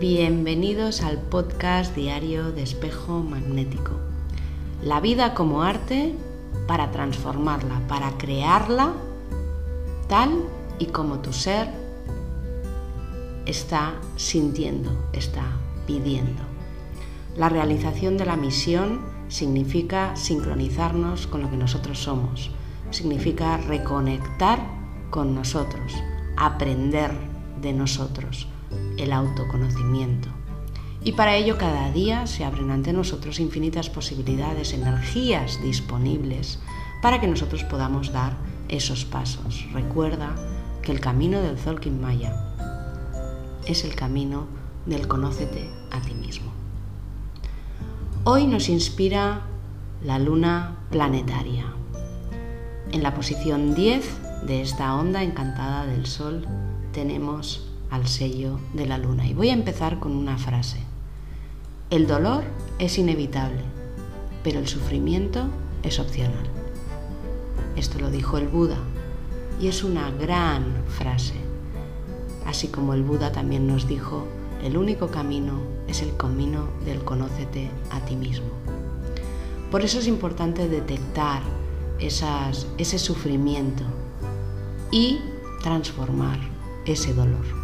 Bienvenidos al podcast diario de espejo magnético. La vida como arte para transformarla, para crearla tal y como tu ser está sintiendo, está pidiendo. La realización de la misión significa sincronizarnos con lo que nosotros somos, significa reconectar con nosotros, aprender de nosotros, el autoconocimiento. Y para ello cada día se abren ante nosotros infinitas posibilidades, energías disponibles para que nosotros podamos dar esos pasos. Recuerda que el camino del Zolkin Maya es el camino del conócete a ti mismo. Hoy nos inspira la luna planetaria. En la posición 10 de esta onda encantada del Sol tenemos al sello de la luna. Y voy a empezar con una frase. El dolor es inevitable, pero el sufrimiento es opcional. Esto lo dijo el Buda y es una gran frase. Así como el Buda también nos dijo el único camino es el camino del conócete a ti mismo. Por eso es importante detectar ese sufrimiento y transformar ese dolor.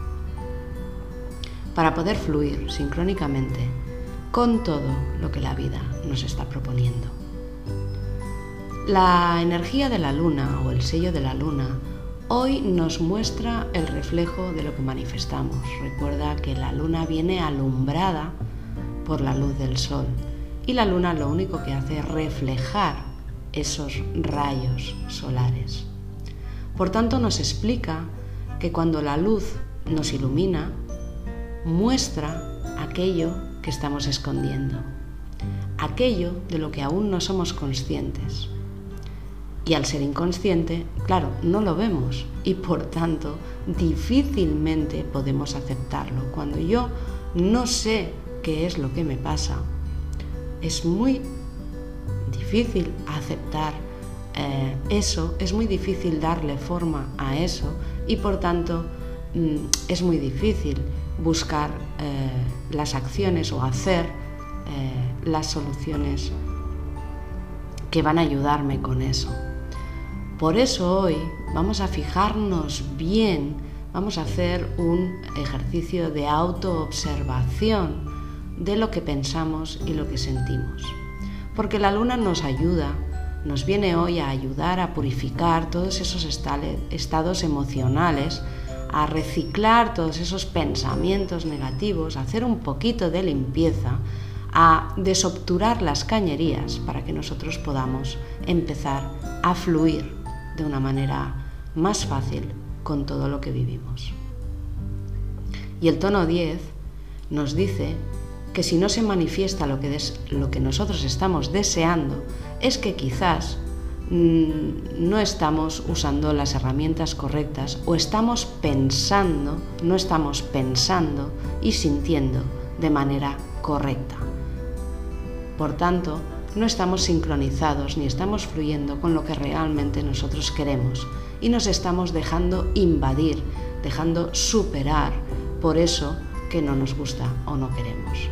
Para poder fluir sincrónicamente con todo lo que la vida nos está proponiendo. La energía de la luna o el sello de la luna Hoy nos muestra el reflejo de lo que manifestamos. Recuerda que la luna viene alumbrada por la luz del sol y la luna lo único que hace es reflejar esos rayos solares. Por tanto, nos explica que cuando la luz nos ilumina, muestra aquello que estamos escondiendo, aquello de lo que aún no somos conscientes. Y al ser inconsciente, claro, no lo vemos y por tanto difícilmente podemos aceptarlo. Cuando yo no sé qué es lo que me pasa, es muy difícil aceptar eh, eso, es muy difícil darle forma a eso y por tanto mm, es muy difícil buscar eh, las acciones o hacer eh, las soluciones que van a ayudarme con eso. Por eso hoy vamos a fijarnos bien, vamos a hacer un ejercicio de autoobservación de lo que pensamos y lo que sentimos. Porque la luna nos ayuda, nos viene hoy a ayudar a purificar todos esos estados emocionales, a reciclar todos esos pensamientos negativos, a hacer un poquito de limpieza, a desobturar las cañerías para que nosotros podamos empezar a fluir de una manera más fácil con todo lo que vivimos. Y el tono 10 nos dice que si no se manifiesta lo que, lo que nosotros estamos deseando, es que quizás no estamos usando las herramientas correctas o estamos pensando, no estamos pensando y sintiendo de manera correcta. Por tanto, no estamos sincronizados ni estamos fluyendo con lo que realmente nosotros queremos y nos estamos dejando invadir, dejando superar por eso que no nos gusta o no queremos.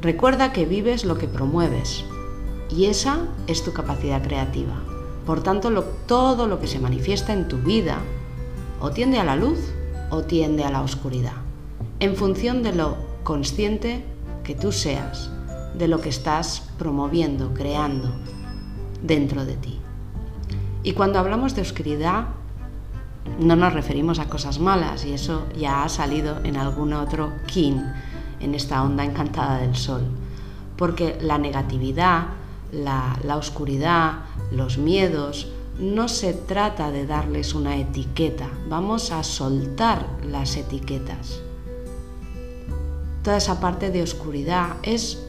Recuerda que vives lo que promueves y esa es tu capacidad creativa. Por tanto, todo lo que se manifiesta en tu vida o tiende a la luz o tiende a la oscuridad, en función de lo consciente que tú seas de lo que estás promoviendo, creando dentro de ti. Y cuando hablamos de oscuridad, no nos referimos a cosas malas, y eso ya ha salido en algún otro kin, en esta onda encantada del sol. Porque la negatividad, la, oscuridad, los miedos, no se trata de darles una etiqueta, vamos a soltar las etiquetas. Toda esa parte de oscuridad es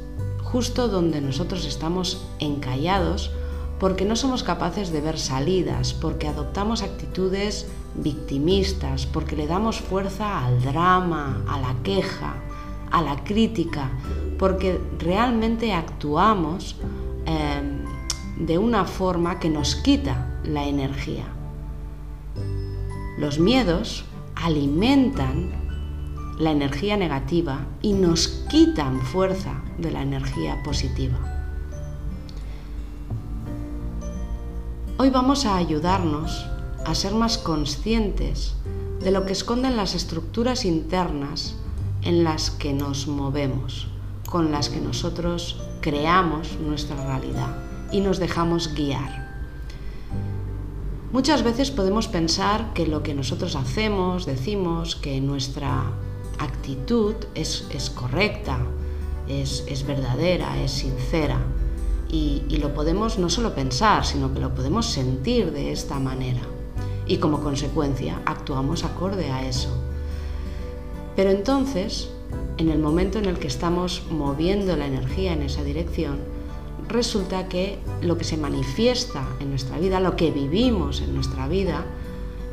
justo donde nosotros estamos encallados porque no somos capaces de ver salidas, porque adoptamos actitudes victimistas, porque le damos fuerza al drama, a la queja, a la crítica, porque realmente actuamos de una forma que nos quita la energía. Los miedos alimentan la energía negativa y nos quitan fuerza de la energía positiva. Hoy vamos a ayudarnos a ser más conscientes de lo que esconden las estructuras internas en las que nos movemos, con las que nosotros creamos nuestra realidad y nos dejamos guiar. Muchas veces podemos pensar que lo que nosotros hacemos, decimos, que nuestra actitud es, correcta, es, verdadera, es sincera. Y, y lo podemos no solo pensar, sino que lo podemos sentir de esta manera. Y como consecuencia actuamos acorde a eso. Pero entonces, en el momento en el que estamos moviendo la energía en esa dirección, resulta que lo que se manifiesta en nuestra vida, lo que vivimos en nuestra vida,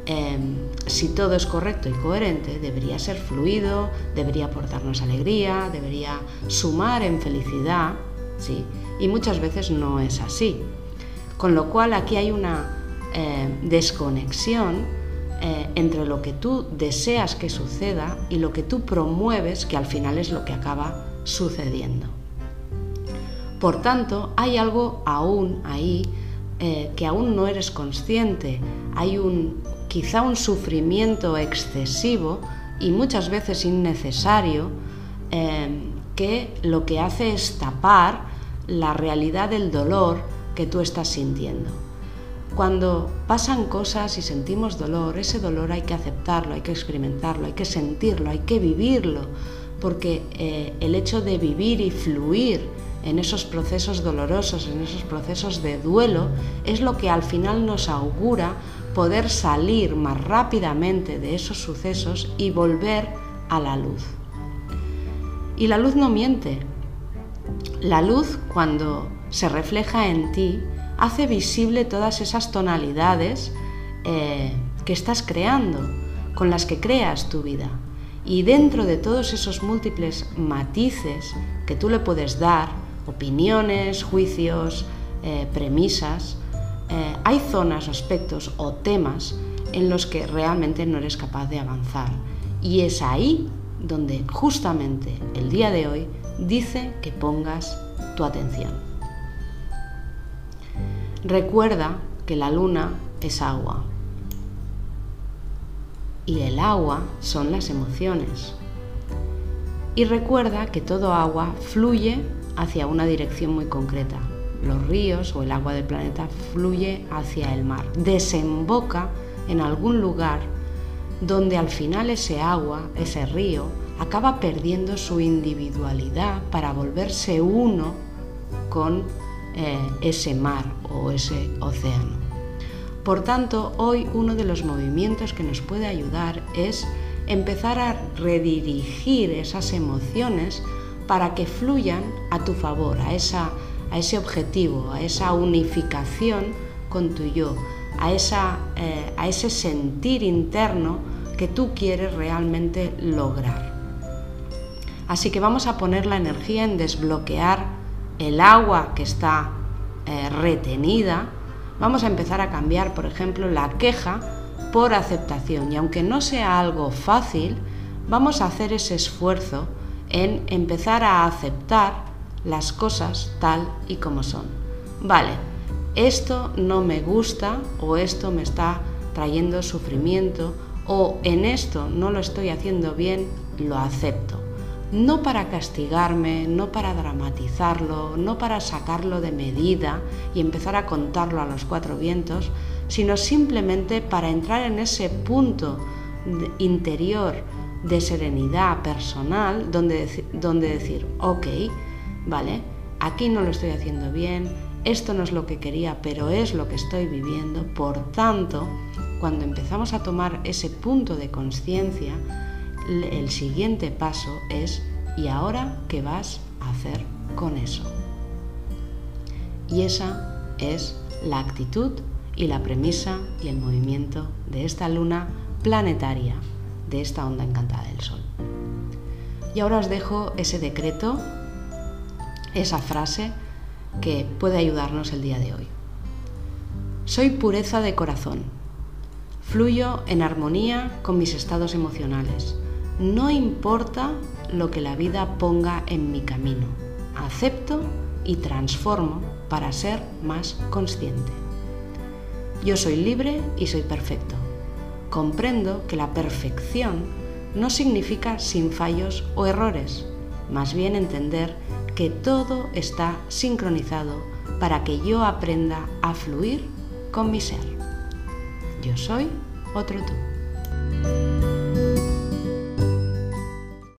em, si todo es correcto y coherente, debería ser fluido, debería aportarnos alegría, debería sumar en felicidad, ¿sí? Y muchas veces no es así. Con lo cual aquí hay una eh, desconexión eh, entre lo que tú deseas que suceda y lo que tú promueves, que al final es lo que acaba sucediendo. Por tanto, hay algo aún ahí eh, que aún no eres consciente. Hay un, quizá un sufrimiento excesivo y muchas veces innecesario eh, que lo que hace es tapar la realidad del dolor que tú estás sintiendo. Cuando pasan cosas y sentimos dolor, ese dolor hay que aceptarlo, hay que experimentarlo, hay que sentirlo, hay que vivirlo, porque eh, el hecho de vivir y fluir en esos procesos dolorosos, en esos procesos de duelo, es lo que al final nos augura poder salir más rápidamente de esos sucesos y volver a la luz. Y la luz no miente. La luz cuando se refleja en ti hace visible todas esas tonalidades eh, que estás creando, con las que creas tu vida. Y dentro de todos esos múltiples matices que tú le puedes dar, opiniones, juicios, eh, premisas, eh, hay zonas, aspectos o temas en los que realmente no eres capaz de avanzar. Y es ahí donde justamente el día de hoy dice que pongas tu atención. Recuerda que la luna es agua y el agua son las emociones. Y recuerda que todo agua fluye hacia una dirección muy concreta. Los ríos o el agua del planeta fluye hacia el mar, desemboca en algún lugar donde al final ese agua, ese río, acaba perdiendo su individualidad para volverse uno con eh, ese mar o ese océano. Por tanto, hoy uno de los movimientos que nos puede ayudar es empezar a redirigir esas emociones para que fluyan a tu favor, a, esa, a ese objetivo, a esa unificación con tu yo, a, esa, eh, a ese sentir interno que tú quieres realmente lograr. Así que vamos a poner la energía en desbloquear el agua que está eh, retenida. Vamos a empezar a cambiar, por ejemplo, la queja por aceptación. Y aunque no sea algo fácil, vamos a hacer ese esfuerzo en empezar a aceptar las cosas tal y como son. Vale, esto no me gusta o esto me está trayendo sufrimiento o en esto no lo estoy haciendo bien, lo acepto. No para castigarme, no para dramatizarlo, no para sacarlo de medida y empezar a contarlo a los cuatro vientos, sino simplemente para entrar en ese punto interior de serenidad personal donde, donde decir, ok, vale, aquí no lo estoy haciendo bien, esto no es lo que quería, pero es lo que estoy viviendo. Por tanto, cuando empezamos a tomar ese punto de conciencia, el siguiente paso es, ¿y ahora qué vas a hacer con eso? Y esa es la actitud y la premisa y el movimiento de esta luna planetaria de esta onda encantada del Sol. Y ahora os dejo ese decreto, esa frase que puede ayudarnos el día de hoy. Soy pureza de corazón. Fluyo en armonía con mis estados emocionales. No importa lo que la vida ponga en mi camino. Acepto y transformo para ser más consciente. Yo soy libre y soy perfecto. Comprendo que la perfección no significa sin fallos o errores, más bien entender que todo está sincronizado para que yo aprenda a fluir con mi ser. Yo soy otro tú.